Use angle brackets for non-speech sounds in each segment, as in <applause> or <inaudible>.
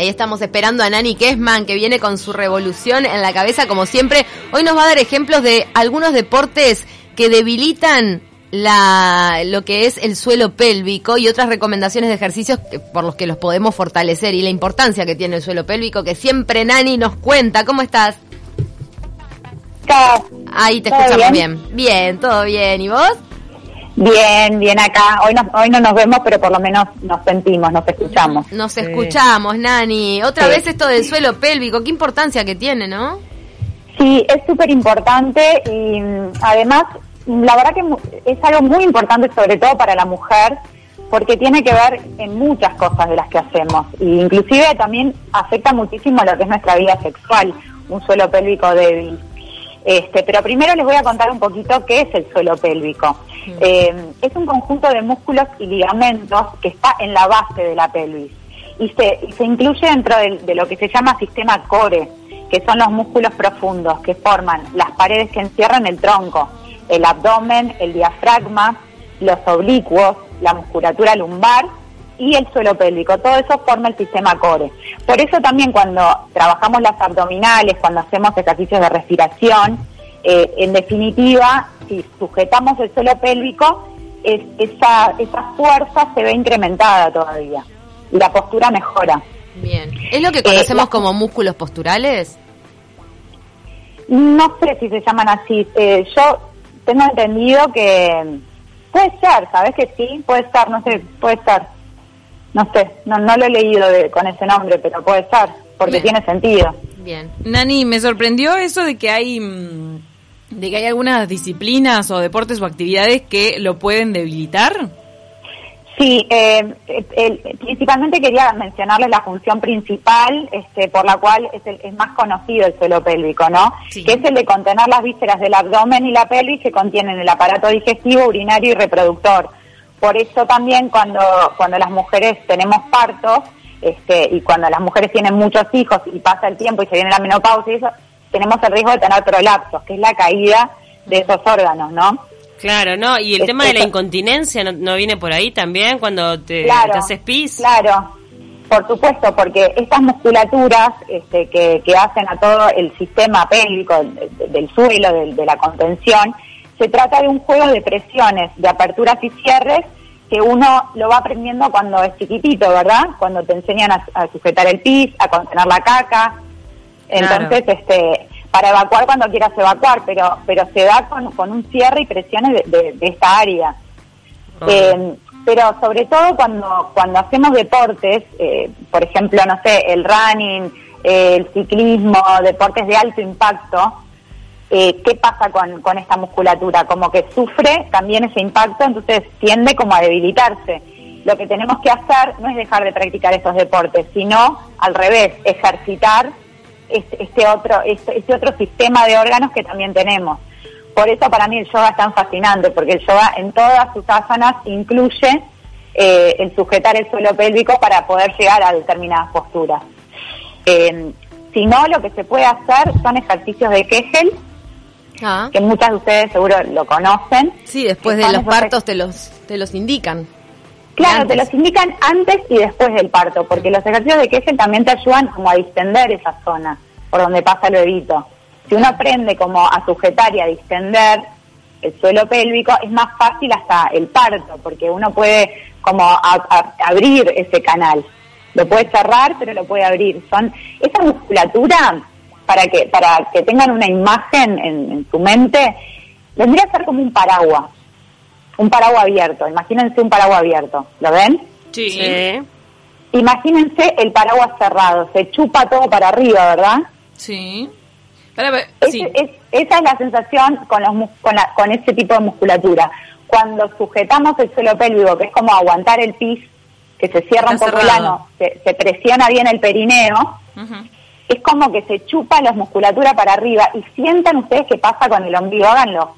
Y ahí estamos esperando a Nani Kessman, que viene con su revolución en la cabeza, como siempre. Hoy nos va a dar ejemplos de algunos deportes que debilitan la, lo que es el suelo pélvico y otras recomendaciones de ejercicios por los que los podemos fortalecer y la importancia que tiene el suelo pélvico, que siempre Nani nos cuenta. ¿Cómo estás? Ahí te escuchamos bien? bien. todo bien. ¿Y vos? Bien, bien acá. Hoy no, hoy no nos vemos, pero por lo menos nos sentimos, nos escuchamos. Nos escuchamos, Nani. Otra vez esto del suelo pélvico, qué importancia que tiene, ¿no? Sí, es súper importante y mm, además, la verdad que es algo muy importante sobre todo para la mujer, porque tiene que ver en muchas cosas de las que hacemos. E inclusive también afecta muchísimo lo que es nuestra vida sexual, un suelo pélvico débil. Este, pero primero les voy a contar un poquito qué es el suelo pélvico. Eh, es un conjunto de músculos y ligamentos que está en la base de la pelvis y se, se incluye dentro de, lo que se llama sistema core, que son los músculos profundos que forman las paredes que encierran el tronco, el abdomen, el diafragma, los oblicuos, la musculatura lumbar y el suelo pélvico. Todo eso forma el sistema core. Por eso también cuando trabajamos las abdominales, cuando hacemos ejercicios de respiración, eh, en definitiva, si sujetamos el suelo pélvico, esa, esa fuerza se ve incrementada todavía y la postura mejora. Bien. ¿Es lo que conocemos eh, como músculos posturales? No sé si se llaman así. Eh, yo tengo entendido que puede ser, ¿sabes que sí? Puede estar, no sé, puede estar. No sé, no, no lo he leído con ese nombre, pero puede estar, porque tiene sentido. Bien. Nani, me sorprendió eso de que hay... Mm, de que hay algunas disciplinas o deportes o actividades que lo pueden debilitar? Sí, eh, principalmente quería mencionarles la función principal este, por la cual es, el, es más conocido el suelo pélvico, ¿no? Que es el de contener las vísceras del abdomen y la pelvis que contienen el aparato digestivo, urinario y reproductor. Por eso también cuando, cuando las mujeres tenemos partos este, y cuando las mujeres tienen muchos hijos y pasa el tiempo y se viene la menopausia y eso, tenemos el riesgo de tener prolapsos, que es la caída de esos órganos, ¿no? Claro, ¿no? Y el tema de la incontinencia ¿no, viene por ahí también cuando te, haces pis. Claro, por supuesto, porque estas musculaturas este, que, que hacen a todo el sistema pélvico del, suelo, de, la contención, se trata de un juego de presiones, de aperturas y cierres que uno lo va aprendiendo cuando es chiquitito, ¿verdad? Cuando te enseñan a sujetar el pis, a contener la caca, entonces, este, para evacuar cuando quieras evacuar, pero, pero se da con, con un cierre y presiones de, esta área. Eh, pero sobre todo cuando, cuando hacemos deportes, eh, por ejemplo, no sé, el running, eh, el ciclismo, deportes de alto impacto, ¿qué pasa con, con esta musculatura? Como que sufre también ese impacto, entonces tiende como a debilitarse. Lo que tenemos que hacer no es dejar de practicar estos deportes, sino al revés, ejercitar este, este, otro, este, este, otro sistema de órganos que también tenemos. Por eso para mí el yoga es tan fascinante, porque el yoga en todas sus asanas incluye eh, el sujetar el suelo pélvico para poder llegar a determinadas posturas. Eh, si no, lo que se puede hacer son ejercicios de Kegel, ah. que muchas de ustedes seguro lo conocen. Sí, después de los partos te los, te los indican. Claro, te los indican antes y después del parto, porque los ejercicios de Kegel también te ayudan como a distender esa zona por donde pasa el bebito. Si uno aprende como a sujetar y a distender el suelo pélvico, es más fácil hasta el parto, porque uno puede como abrir ese canal. Lo puede cerrar, pero lo puede abrir. Son esa musculatura para que para que tengan una imagen en, en su mente, vendría a ser como un paraguas un paraguas abierto. Imagínense un paraguas abierto. ¿Lo ven? Sí. Imagínense el paraguas cerrado. Se chupa todo para arriba, ¿verdad? Sí. esa es la sensación con, los, con, con ese tipo de musculatura. Cuando sujetamos el suelo pélvico, que es como aguantar el pis, que se cierra un poco el ano, se, presiona bien el perineo, es como que se chupa la musculatura para arriba. Y sientan ustedes qué pasa con el ombligo, háganlo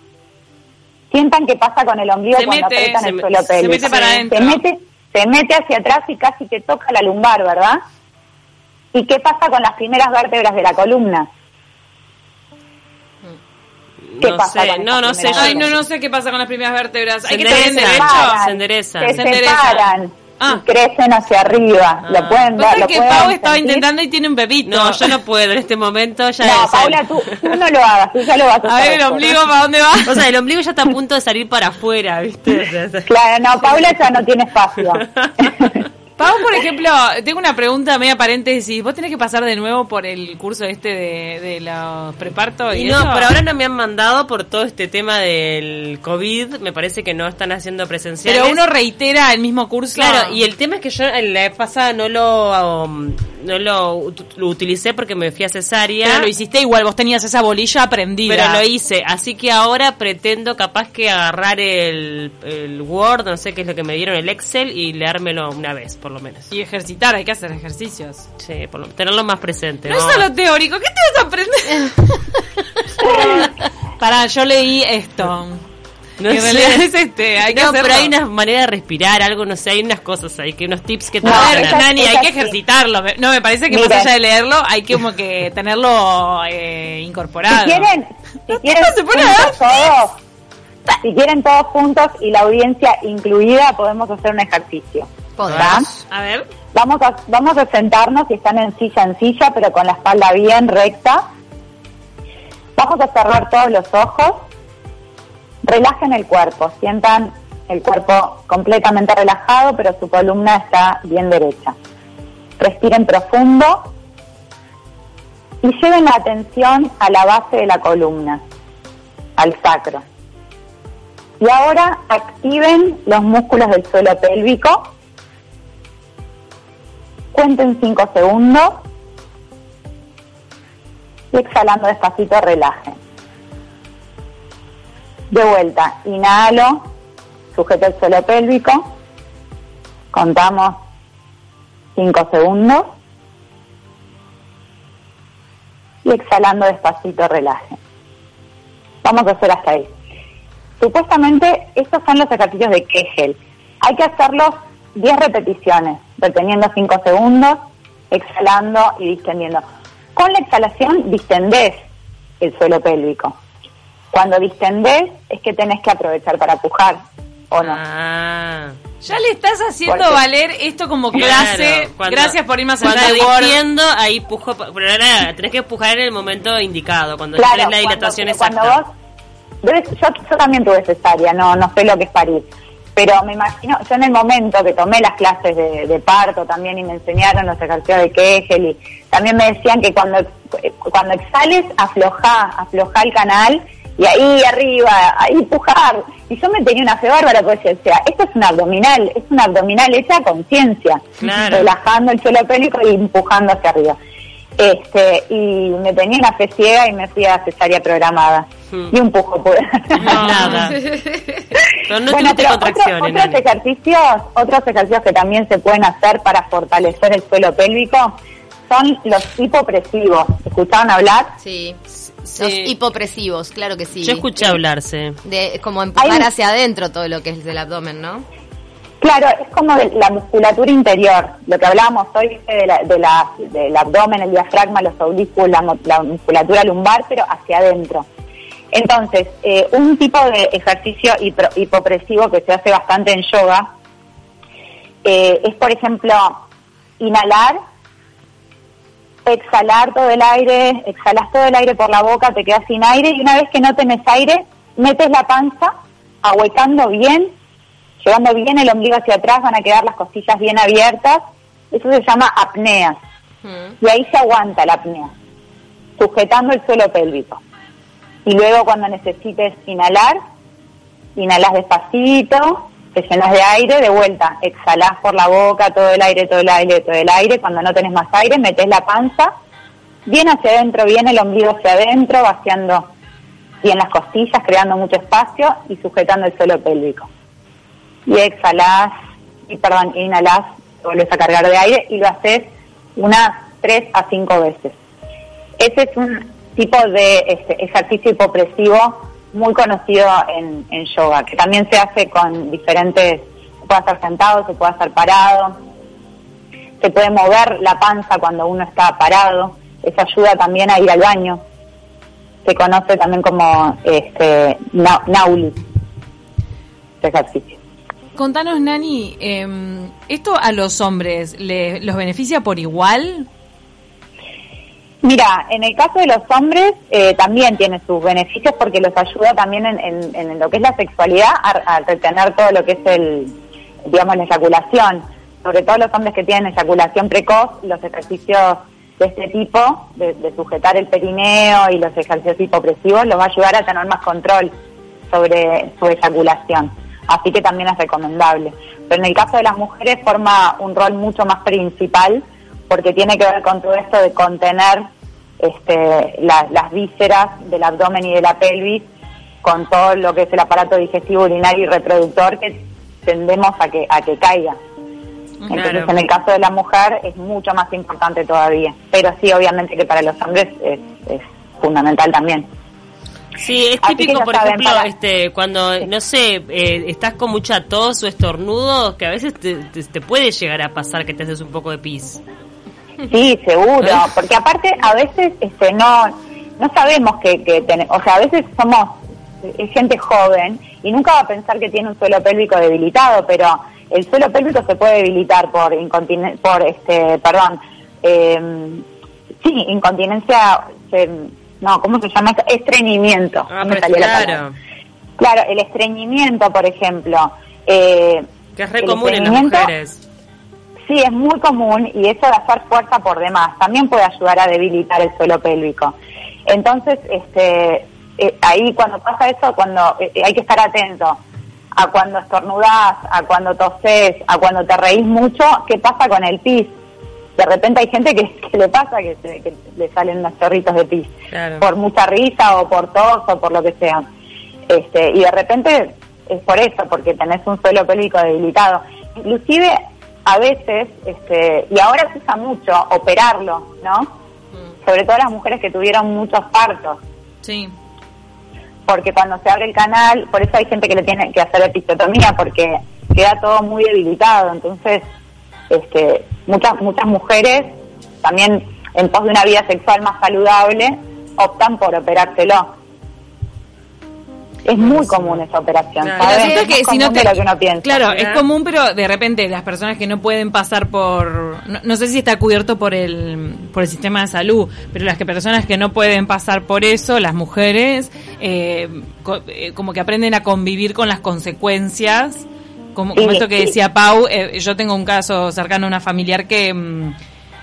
sientan qué pasa con el ombligo cuando apretan el suelo pélvico. Se mete para adentro. Se mete, se mete hacia atrás y casi te toca la lumbar, ¿verdad? ¿Y qué pasa con las primeras vértebras de la columna? ¿Qué no pasa sé, no, no sé. Ay, no, no sé qué pasa con las primeras vértebras. Se Hay que derecho. Se enderezan. Se, se separan. Y crecen hacia arriba. Lo pueden ver. Lo que pueden Pau estaba intentando y tiene un bebito. No, yo no puedo en este momento. Ya no, Paula, tú, tú, no lo hagas, tú ya lo vas a hacer. A ver, el ombligo, ¿para dónde va? O sea, el ombligo ya está a punto de salir para afuera, ¿viste? Claro, no, Paula ya no tiene espacio. <laughs> Pau, por ejemplo, tengo una pregunta media paréntesis. ¿Vos tenés que pasar de nuevo por el curso este de, de los prepartos? Y, no, por ahora no me han mandado por todo este tema del COVID. Me parece que no están haciendo presenciales. Pero uno reitera el mismo curso. Claro, y el tema es que yo en la vez pasada no lo... Um, no lo, utilicé porque me fui a cesárea. Pero lo hiciste igual, vos tenías esa bolilla aprendida. Pero lo hice, así que ahora pretendo capaz que agarrar el, el Word, no sé qué es lo que me dieron, el Excel, y leérmelo una vez, por lo menos. Y ejercitar, hay que hacer ejercicios. Sí, por lo, tenerlo más presente. No, es solo teórico, ¿qué te vas a aprender? <laughs> Para, yo leí esto. No sé. es este, hay que pero hay una manera de respirar, algo, no sé, hay unas cosas, hay que unos tips que te no, a ver, Nani, hay que ejercitarlo. No, me parece que más allá de leerlo, hay que como que tenerlo eh, incorporado. Si quieren, si quieren todos, si quieren todos juntos y la audiencia incluida, podemos hacer un ejercicio. ¿Podrás? A ver. Vamos a, vamos a sentarnos y están en silla en silla, pero con la espalda bien recta. Vamos a cerrar todos los ojos Relajen el cuerpo, sientan el cuerpo completamente relajado, pero su columna está bien derecha. Respiren profundo y lleven la atención a la base de la columna, al sacro. Y ahora activen los músculos del suelo pélvico. Cuenten 5 segundos. Y exhalando despacito, relajen. De vuelta, inhalo, sujeto el suelo pélvico, contamos 5 segundos y exhalando despacito relaje. Vamos a hacer hasta ahí. Supuestamente estos son los ejercicios de Kegel. Hay que hacerlos 10 repeticiones, reteniendo 5 segundos, exhalando y distendiendo. Con la exhalación distendés el suelo pélvico. Cuando distendés es que tenés que aprovechar para pujar, ¿o no? Ah. Ya le estás haciendo valer esto como clase. Gracias por irme a Cuando distiendo, ahí pujo. Pero ahora tenés que pujar en el momento indicado, cuando claro, la dilatación exacta. Cuando vos, yo, yo, también tuve cesárea, no, no sé lo que es parir. Pero me imagino, yo en el momento que tomé las clases de, parto también y me enseñaron los ejercicios de Kegel y también me decían que cuando, cuando exhales, afloja, afloja el canal y ahí arriba, ahí empujar. Y yo me tenía una fe bárbara porque o sea, esto es un abdominal, es un abdominal hecha a conciencia, relajando el suelo pélvico y empujando hacia arriba. Este, y me tenía una fe ciega y me fui a cesárea programada. Hmm. Y un pujo pude. nada. <laughs> no bueno, pero otros ejercicios, otros ejercicios que también se pueden hacer para fortalecer el suelo pélvico son los hipopresivos. ¿Escucharon hablar? Sí. Los hipopresivos, claro que sí. Yo escuché hablarse. De como empujar hacia adentro todo lo que es del abdomen, ¿no? Claro, es como de la musculatura interior, lo que hablábamos hoy de la, de la, del abdomen, el diafragma, los aurículos, la, musculatura lumbar, pero hacia adentro. Entonces, eh, un tipo de ejercicio hipopresivo que se hace bastante en yoga eh, es, por ejemplo, inhalar exhalar todo el aire, exhalas todo el aire por la boca, te quedas sin aire y una vez que no tenés aire, metes la panza, ahuecando bien, llevando bien el ombligo hacia atrás, van a quedar las costillas bien abiertas, eso se llama apnea. Y ahí se aguanta la apnea, sujetando el suelo pélvico. Y luego cuando necesites inhalar, inhalas despacito, te llenas de aire, de vuelta, exhalás por la boca todo el aire, todo el aire, todo el aire, cuando no tenés más aire, metes la panza, bien hacia adentro, bien el ombligo hacia adentro, vaciando bien las costillas, creando mucho espacio y sujetando el suelo pélvico. Y exhalás, y perdón, inhalás, vuelves a cargar de aire y lo haces unas tres a cinco veces. Ese es un tipo de este, ejercicio hipopresivo muy conocido en, yoga, que también se hace con diferentes, se puede hacer sentado, se puede hacer parado, se puede mover la panza cuando uno está parado, eso ayuda también a ir al baño, se conoce también como este, nauli, este ejercicio. contanos, Nani, em, ¿esto a los hombres le, los beneficia por igual? Mira, en el caso de los hombres eh, también tiene sus beneficios porque los ayuda también en, en- en lo que es la sexualidad a, retener todo lo que es el, digamos, la eyaculación. Sobre todo los hombres que tienen eyaculación precoz, los ejercicios de este tipo, de, de sujetar el perineo y los ejercicios hipopresivos, los va a ayudar a tener más control sobre su eyaculación. Así que también es recomendable. Pero en el caso de las mujeres forma un rol mucho más principal porque tiene que ver con todo esto de contener este, la- las vísceras del abdomen y de la pelvis con todo lo que es el aparato digestivo, urinario y reproductor que tendemos a que, a que caiga. Entonces, en el caso de la mujer es mucho más importante todavía. Pero sí, obviamente que para los hombres es, es fundamental también. Sí, es típico, por ejemplo, para- este, cuando, no sé, eh, estás con mucha tos o estornudo, que a veces te, te- te puede llegar a pasar que te haces un poco de pis. Sí, seguro, porque aparte a veces este no no sabemos que, que ten- o sea, a veces somos gente joven y nunca va a pensar que tiene un suelo pélvico debilitado, pero el suelo pélvico se puede debilitar por incontinen por este, perdón, eh, sí, incontinencia, se- no, ¿cómo se llama? Estreñimiento. Ah, no claro. Claro, el estreñimiento, por ejemplo. eh, Que es re común en las mujeres. Sí, es muy común y eso de hacer fuerza por demás también puede ayudar a debilitar el suelo pélvico. Entonces, este, eh, ahí cuando pasa eso, cuando eh, hay que estar atento a cuando estornudás, a cuando toses, a cuando te reís mucho, ¿qué pasa con el pis? De repente hay gente que, que le pasa que, se- que le salen unos chorritos de pis Claro. por mucha risa o por tos o por lo que sea. Este, y de repente es por eso, porque tenés un suelo pélvico debilitado. Inclusive a veces, este, y ahora se usa mucho, operarlo, ¿no? Sobre todo las mujeres que tuvieron muchos partos, Sí. porque cuando se abre el canal, por eso hay gente que le tiene que hacer episiotomía, porque queda todo muy debilitado. Entonces, este, muchas, muchas mujeres, también en pos de una vida sexual más saludable, optan por operárselo. Es muy común esa operación, Claro. ¿sabes? Lo cierto es más que si no común te- lo que uno piensa. Claro, es común, pero de repente las personas que no pueden pasar por, no, no sé si está cubierto por el, por el sistema de salud, pero las que personas que no pueden pasar por eso, las mujeres, eh, co- eh, como que aprenden a convivir con las consecuencias, como, como Sí, esto que sí. decía Pau, eh, yo tengo un caso cercano a una familiar que, mm,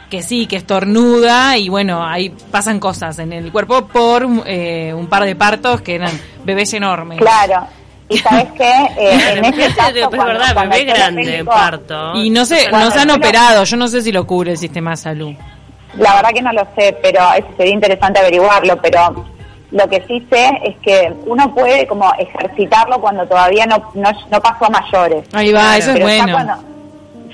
que sí, que estornuda y bueno, ahí pasan cosas en el cuerpo por eh, un par de partos que eran bebés enormes. Claro. Y sabes qué, Eh, <laughs> en ese Fíjate, caso, es cuando- verdad, cuando bebé grande parto. Y no sé, nos han operado, yo no sé si lo cubre el sistema de salud. La verdad que no lo sé, pero eso sería interesante averiguarlo, pero lo que sí sé es que uno puede como ejercitarlo cuando todavía no, no, no pasó a mayores. Ahí va, eso es Pero bueno. cuando-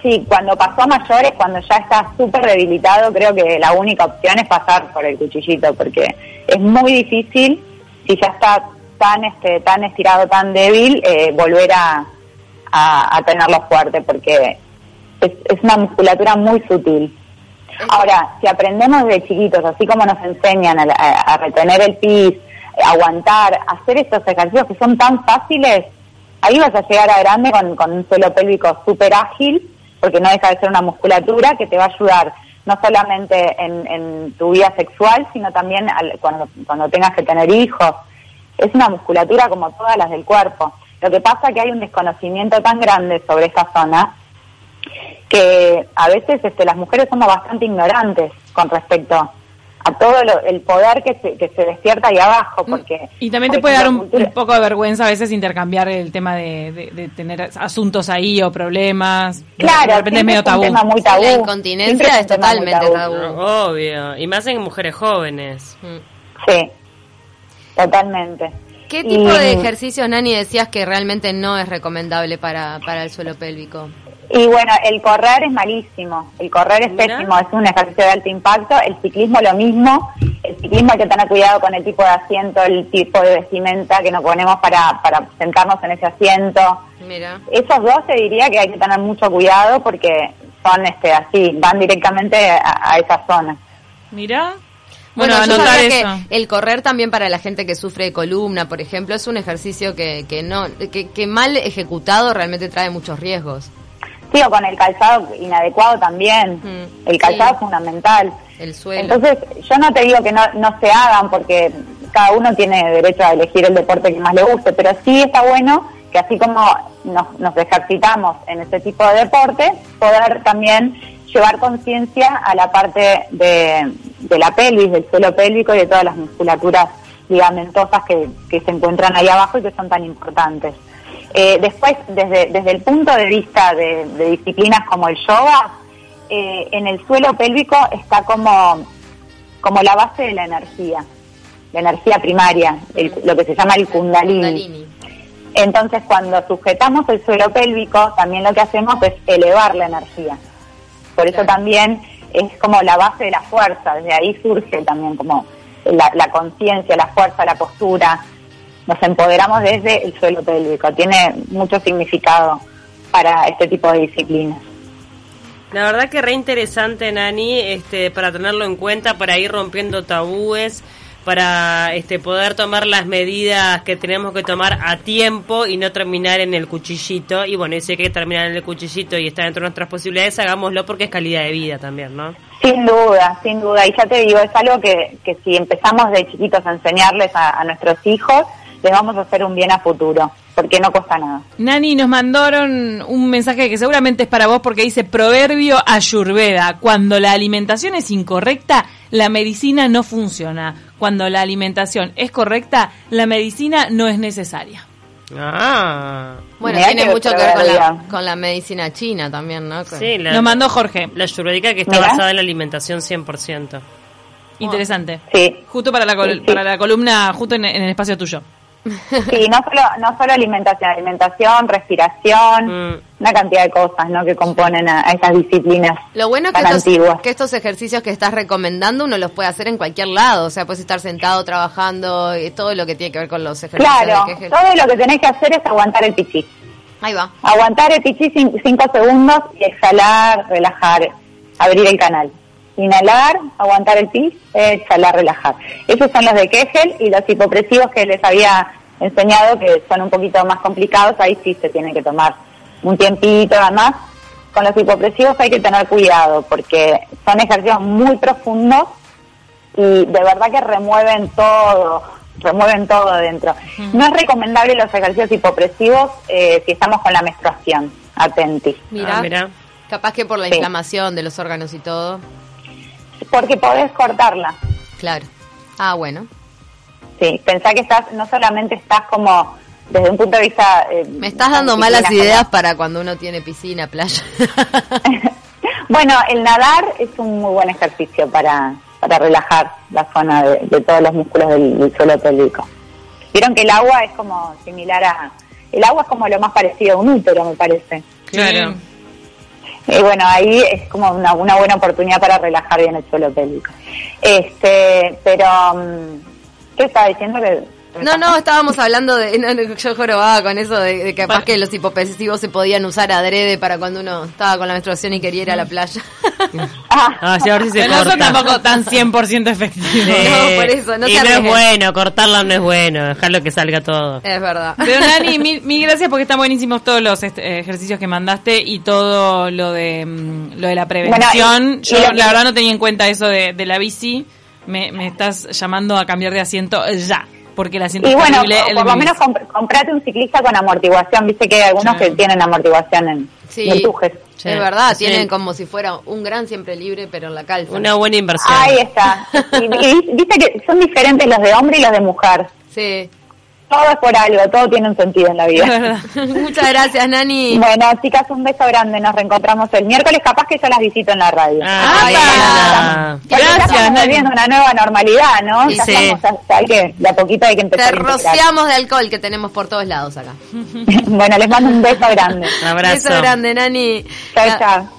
sí, cuando pasó a mayores, cuando ya está súper debilitado, creo que la única opción es pasar por el cuchillito, porque es muy difícil, si ya está tan este tan estirado, tan débil, eh, volver a, a, a tenerlo fuerte, porque es, es una musculatura muy sutil. Ahora, si aprendemos desde chiquitos, así como nos enseñan a, a- a retener el pis, aguantar, a hacer estos ejercicios que son tan fáciles, ahí vas a llegar a grande con, con un suelo pélvico súper ágil, porque no deja de ser una musculatura que te va a ayudar no solamente en, tu vida sexual, sino también al- cuando, cuando tengas que tener hijos. Es una musculatura como todas las del cuerpo. Lo que pasa es que hay un desconocimiento tan grande sobre esta zona que a veces este, las mujeres somos bastante ignorantes con respecto a todo lo- el poder que se, que se despierta ahí abajo, porque... Y también te puede dar un, poco de vergüenza a veces intercambiar el tema de, de- de tener asuntos ahí o problemas. Claro, de repente es medio tabú. tema muy tabú. La incontinencia es totalmente tabú. Obvio, y más en mujeres jóvenes. Mm. Sí, totalmente. ¿Qué Y- tipo de ejercicios, Nani, decías que realmente no es recomendable para, para el suelo pélvico? Y bueno, el correr es malísimo, el correr es Mira. pésimo, es un ejercicio de alto impacto, el ciclismo lo mismo, el ciclismo hay que tener cuidado con el tipo de asiento, el tipo de vestimenta que nos ponemos para, para sentarnos en ese asiento. Mira. Esos dos te diría que hay que tener mucho cuidado porque son este así, van directamente a, a esa zona. Mira, Bueno, yo anotar que eso. el correr también para la gente que sufre de columna, por ejemplo, es un ejercicio que, que no, que, que mal ejecutado realmente trae muchos riesgos. Sí, o con el calzado inadecuado también. Mm, el calzado sí. es fundamental. El suelo. Entonces, yo no te digo que no, no se hagan porque cada uno tiene derecho a elegir el deporte que más le guste, pero sí está bueno que así como nos, nos ejercitamos en ese tipo de deporte, poder también llevar conciencia a la parte de, de la pelvis, del suelo pélvico y de todas las musculaturas ligamentosas que, que se encuentran ahí abajo y que son tan importantes. Eh, después, desde, desde el punto de vista de, de disciplinas como el yoga, eh, en el suelo pélvico está como, como la base de la energía, la energía primaria, el- lo que se llama el kundalini. Kundalini. Entonces, cuando sujetamos el suelo pélvico, también lo que hacemos es elevar la energía. Por eso Claro. también es como la base de la fuerza, desde ahí surge también como la, la conciencia, la fuerza, la postura. Nos empoderamos desde el suelo pélvico. Tiene mucho significado para este tipo de disciplinas. La verdad que re interesante, Nani, este, para tenerlo en cuenta, para ir rompiendo tabúes, para este, poder tomar las medidas que tenemos que tomar a tiempo y no terminar en el cuchillito. Y bueno, y si hay que terminar en el cuchillito y está dentro de nuestras posibilidades, hagámoslo porque es calidad de vida también, ¿no? Sin duda, sin duda. Y ya te digo, es algo que, que si empezamos de chiquitos a enseñarles a, a nuestros hijos, les vamos a hacer un bien a futuro, porque no cuesta nada. Nani, nos mandaron un mensaje que seguramente es para vos porque dice proverbio ayurveda. Cuando la alimentación es incorrecta, la medicina no funciona. Cuando la alimentación es correcta, la medicina no es necesaria. Ah, Bueno, Mirá tiene que mucho que ver con la, con la medicina china también, ¿no? Con- sí, la, Nos mandó Jorge. la ayurvédica que está Mirá. basada en la alimentación 100%. Interesante. Sí. Justo para la, col- Sí, sí. para la columna, justo en, en el espacio tuyo. Sí, no solo, no solo alimentación, alimentación, respiración, Mm. una cantidad de cosas ¿no? que componen a, a esas disciplinas Lo bueno es que estos, antiguas. que estos ejercicios que estás recomendando uno los puede hacer en cualquier lado, o sea, puedes estar sentado trabajando, y todo lo que tiene que ver con los ejercicios. Claro, de que- todo lo que tenés que hacer es aguantar el pichí. Ahí va. Aguantar el pichí cin- cinco segundos y exhalar, relajar, abrir el canal. Inhalar, aguantar el pis, exhalar, relajar. Esos son los de Kegel y los hipopresivos que les había enseñado que son un poquito más complicados, ahí sí se tiene que tomar un tiempito además. Con los hipopresivos hay que tener cuidado porque son ejercicios muy profundos y de verdad que remueven todo, remueven todo dentro. No es recomendable los ejercicios hipopresivos eh, si estamos con la menstruación, atenti, Mira, Ah, mirá. capaz que por la Sí. inflamación de los órganos y todo. Porque podés cortarla. Claro. Ah, bueno. Sí, pensá que estás, no solamente estás como desde un punto de vista... eh, Me estás dando malas ideas para cuando uno tiene piscina, playa. <laughs> <laughs> bueno, el nadar es un muy buen ejercicio para, para relajar la zona de, de todos los músculos del, del suelo pélvico. Vieron que el agua es como similar a... El agua es como lo más parecido a un útero, me parece. Claro. Y bueno, ahí es como una, una buena oportunidad para relajar bien el suelo pélvico. Este, pero... mm, ¿Qué estaba diciendo? que No, no, estábamos hablando de. no, no, yo jorobaba con eso de, de capaz que los hipopresivos se podían usar adrede para cuando uno estaba con la menstruación y quería ir a la playa. Ah, sí, a ver si se Pero no son corta. tampoco tan 100% efectivos. Sí. <laughs> No, por eso, no y no es bueno, cortarla no es bueno, dejarlo que salga todo. es verdad. Pero Nani, mil, mil gracias porque están buenísimos todos los este, ejercicios que mandaste y todo lo de mm, lo de la prevención. Bueno, y- y Yo la verdad no tenía en cuenta eso de, de la bici. Me, me estás llamando a cambiar de asiento ya, porque el asiento Y bueno, terrible. por, el por de lo menos comp- comprate un ciclista con amortiguación. Viste que hay algunos Sí. que tienen amortiguación en, Sí, en tujes. Sí. es verdad, Sí. tienen como si fuera un gran siempre libre, pero en la calza. Una buena inversión. Ahí está. <laughs> Y, y viste que son diferentes los de hombre y los de mujer. Sí, Todo es por algo, todo tiene un sentido en la vida. <laughs> <laughs> Muchas gracias, Nani. Bueno, chicas, un beso grande. Nos reencontramos el miércoles. Capaz que yo las visito en la radio. Ah, Ay. Porque ya Gracias, estamos Nani. volviendo a una nueva normalidad, ¿no? Y Ya sí. estamos, ya- hay que, de a poquito hay que Te empezar a integrar. rociamos de alcohol que tenemos por todos lados acá. <laughs> bueno, les mando un beso grande. Un abrazo. Beso grande, Nani. Chao, chao.